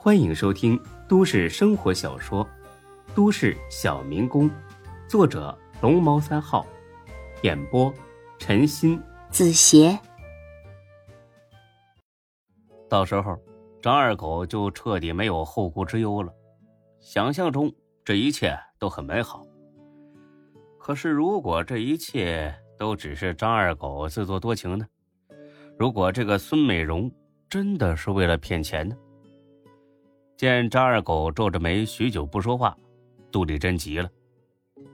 欢迎收听都市生活小说《都市小民工》，作者龙猫三号，演播陈鑫、子邪。到时候，张二狗就彻底没有后顾之忧了。想象中这一切都很美好。可是，如果这一切都只是张二狗自作多情呢？如果这个孙美容真的是为了骗钱呢？见张二狗皱着眉，许久不说话，杜丽珍急了：“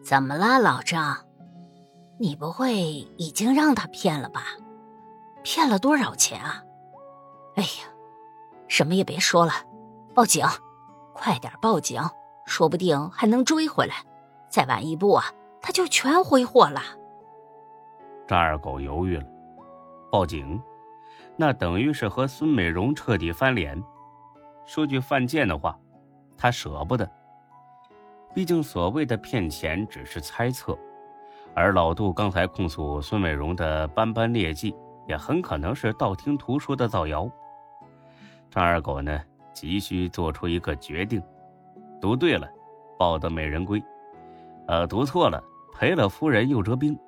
怎么了，老张？你不会已经让他骗了吧？骗了多少钱啊？哎呀，什么也别说了，报警！快点报警，说不定还能追回来。再晚一步啊，他就全挥霍了。”张二狗犹豫了，报警，那等于是和孙美容彻底翻脸。说句犯贱的话，他舍不得。毕竟所谓的骗钱只是猜测，而老杜刚才控诉孙美荣的斑斑劣迹，也很可能是道听途说的造谣。张二狗呢，急需做出一个决定：读对了，抱得美人归；呃，读错了，赔了夫人又折兵。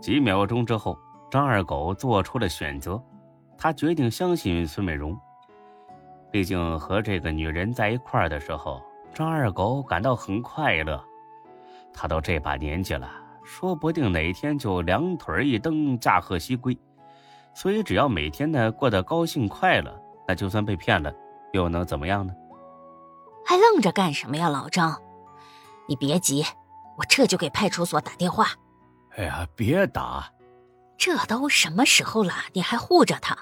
几秒钟之后，张二狗做出了选择，他决定相信孙美荣。毕竟和这个女人在一块儿的时候，张二狗感到很快乐。他都这把年纪了，说不定哪天就两腿一蹬，驾鹤西归。所以只要每天呢过得高兴快乐，那就算被骗了，又能怎么样呢？还愣着干什么呀，老张？你别急，我这就给派出所打电话。哎呀，别打！这都什么时候了，你还护着他，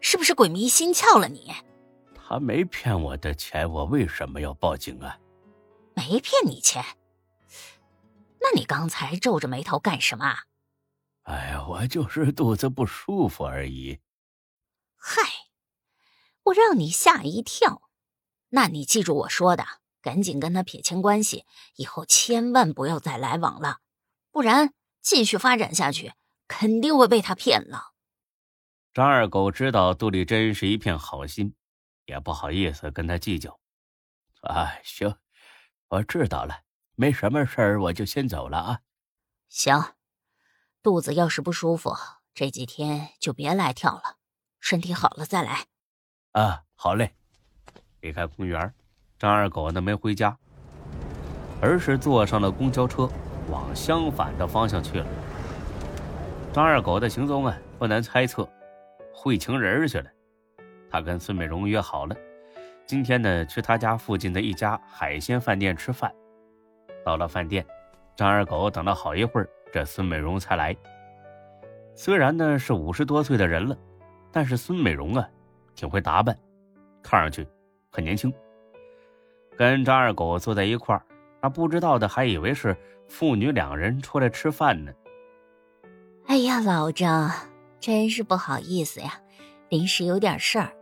是不是鬼迷心窍了你？他没骗我的钱，我为什么要报警啊？没骗你钱，那你刚才皱着眉头干什么？哎呀，我就是肚子不舒服而已。嗨，我让你吓一跳，那你记住我说的，赶紧跟他撇清关系，以后千万不要再来往了，不然继续发展下去，肯定会被他骗了。张二狗知道杜丽珍是一片好心。也不好意思跟他计较，啊，行，我知道了，没什么事儿，我就先走了啊。行，肚子要是不舒服，这几天就别来跳了，身体好了再来。啊，好嘞。离开公园，张二狗呢没回家，而是坐上了公交车，往相反的方向去了。张二狗的行踪啊，不难猜测，会情人去了。他跟孙美容约好了，今天呢去他家附近的一家海鲜饭店吃饭。到了饭店，张二狗等了好一会儿，这孙美容才来。虽然呢是五十多岁的人了，但是孙美容啊挺会打扮，看上去很年轻。跟张二狗坐在一块儿，那不知道的还以为是父女两人出来吃饭呢。哎呀，老张，真是不好意思呀，临时有点事儿。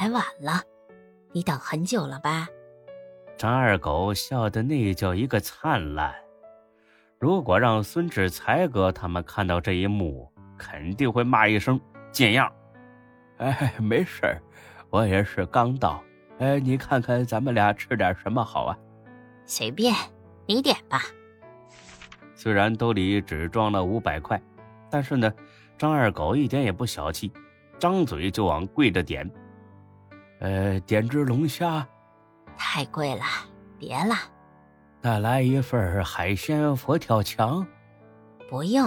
来晚了，你等很久了吧？张二狗笑得那叫一个灿烂。如果让孙志才哥他们看到这一幕，肯定会骂一声贱样。哎，没事儿，我也是刚到。哎，你看看咱们俩吃点什么好啊？随便，你点吧。虽然兜里只装了五百块，但是呢，张二狗一点也不小气，张嘴就往贵的点。呃，点只龙虾，太贵了，别了。再来一份海鲜佛跳墙，不用。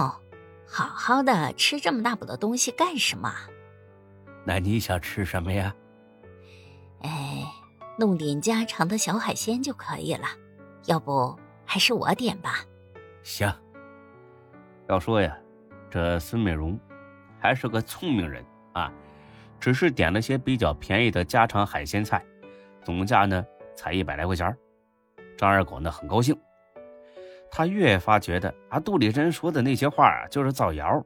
好好的吃这么大补的东西干什么？那你想吃什么呀？哎，弄点家常的小海鲜就可以了。要不还是我点吧。行。要说呀，这孙美容还是个聪明人啊。只是点了些比较便宜的家常海鲜菜，总价呢才一百来块钱张二狗呢很高兴，他越发觉得啊杜丽珍说的那些话啊就是造谣，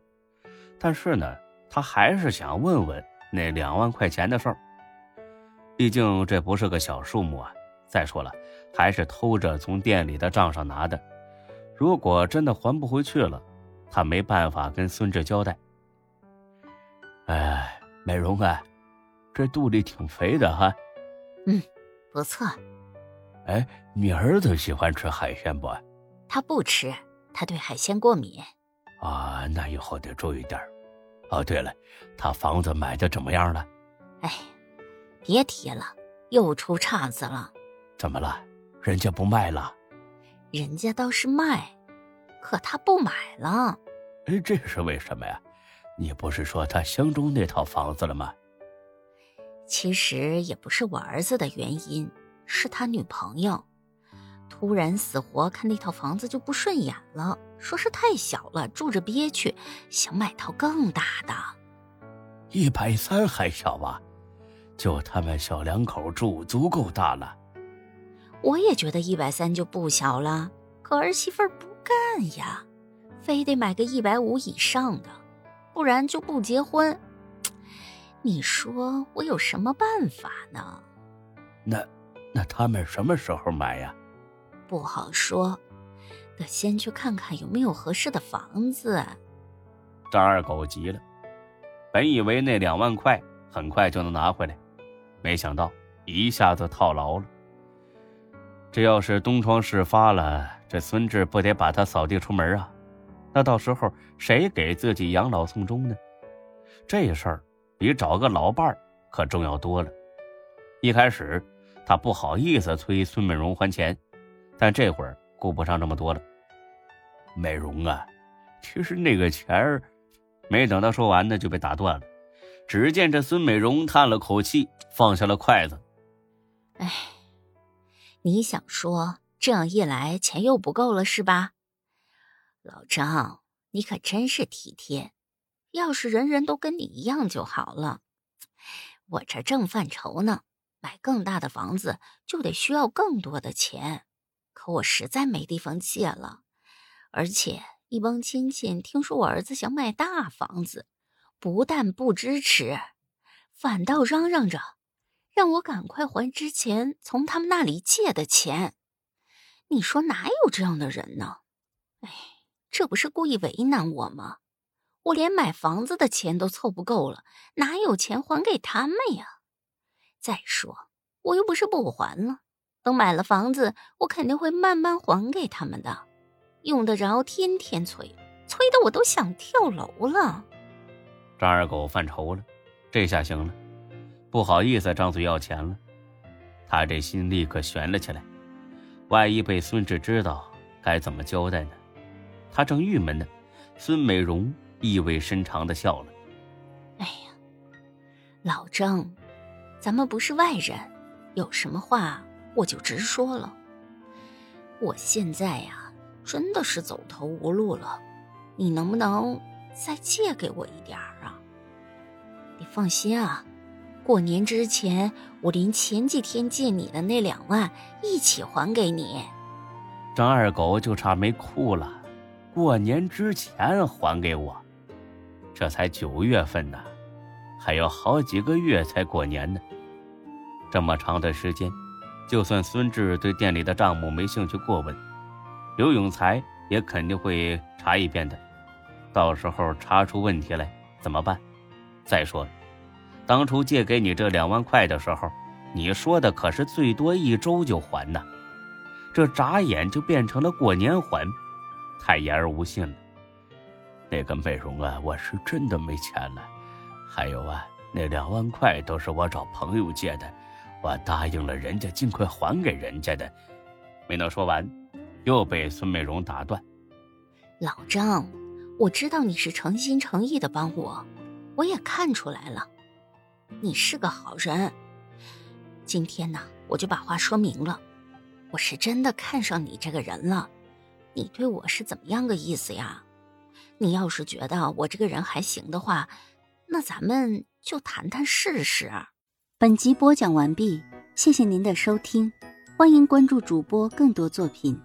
但是呢他还是想问问那两万块钱的事儿。毕竟这不是个小数目啊，再说了还是偷着从店里的账上拿的，如果真的还不回去了，他没办法跟孙志交代。哎。美容啊，这肚里挺肥的哈。嗯，不错。哎，你儿子喜欢吃海鲜不？他不吃，他对海鲜过敏。啊，那以后得注意点哦，对了，他房子买的怎么样了？哎，别提了，又出岔子了。怎么了？人家不卖了？人家倒是卖，可他不买了。哎，这是为什么呀？你不是说他相中那套房子了吗？其实也不是我儿子的原因，是他女朋友。突然死活看那套房子就不顺眼了，说是太小了，住着憋屈，想买套更大的。一百三还小吧？就他们小两口住足够大了。我也觉得一百三就不小了，可儿媳妇不干呀，非得买个一百五以上的，不然就不结婚。你说我有什么办法呢？那，那他们什么时候买呀？不好说，得先去看看有没有合适的房子。张二狗急了，本以为那两万块很快就能拿回来，没想到一下子套牢了。这要是东窗事发了，这孙志不得把他扫地出门啊？那到时候谁给自己养老送终呢？这事儿比找个老伴儿可重要多了。一开始他不好意思催孙美荣还钱。但这会儿顾不上这么多了。美容啊，其实那个钱儿，没等他说完呢，就被打断了。只见这孙美容叹了口气，放下了筷子。哎，你想说这样一来钱又不够了是吧？老张，你可真是体贴。要是人人都跟你一样就好了。我这正犯愁呢，买更大的房子就得需要更多的钱。可我实在没地方借了，而且一帮亲戚听说我儿子想买大房子，不但不支持，反倒嚷嚷着让我赶快还之前从他们那里借的钱。你说哪有这样的人呢？哎，这不是故意为难我吗？我连买房子的钱都凑不够了，哪有钱还给他们呀？再说我又不是不还了。等买了房子，我肯定会慢慢还给他们的，用得着天天催，催得我都想跳楼了。张二狗犯愁了，这下行了，不好意思张嘴要钱了，他这心立刻悬了起来，万一被孙志知道，该怎么交代呢？他正郁闷呢，孙美容意味深长的笑了：“哎呀，老张，咱们不是外人，有什么话？”我就直说了，我现在呀，真的是走投无路了，你能不能再借给我一点儿啊？你放心啊，过年之前我连前几天借你的那两万一起还给你。张二狗就差没哭了，过年之前还给我，这才九月份呢，还有好几个月才过年呢，这么长的时间。就算孙志对店里的账目没兴趣过问，刘永才也肯定会查一遍的。到时候查出问题来怎么办？再说了，当初借给你这两万块的时候，你说的可是最多一周就还呢，这眨眼就变成了过年还，太言而无信了。那个美容啊，我是真的没钱了。还有啊，那两万块都是我找朋友借的。我答应了人家，尽快还给人家的。没能说完，又被孙美荣打断。老张，我知道你是诚心诚意的帮我，我也看出来了，你是个好人。今天呢，我就把话说明了，我是真的看上你这个人了。你对我是怎么样个意思呀？你要是觉得我这个人还行的话，那咱们就谈谈试试。本集播讲完毕，谢谢您的收听，欢迎关注主播更多作品。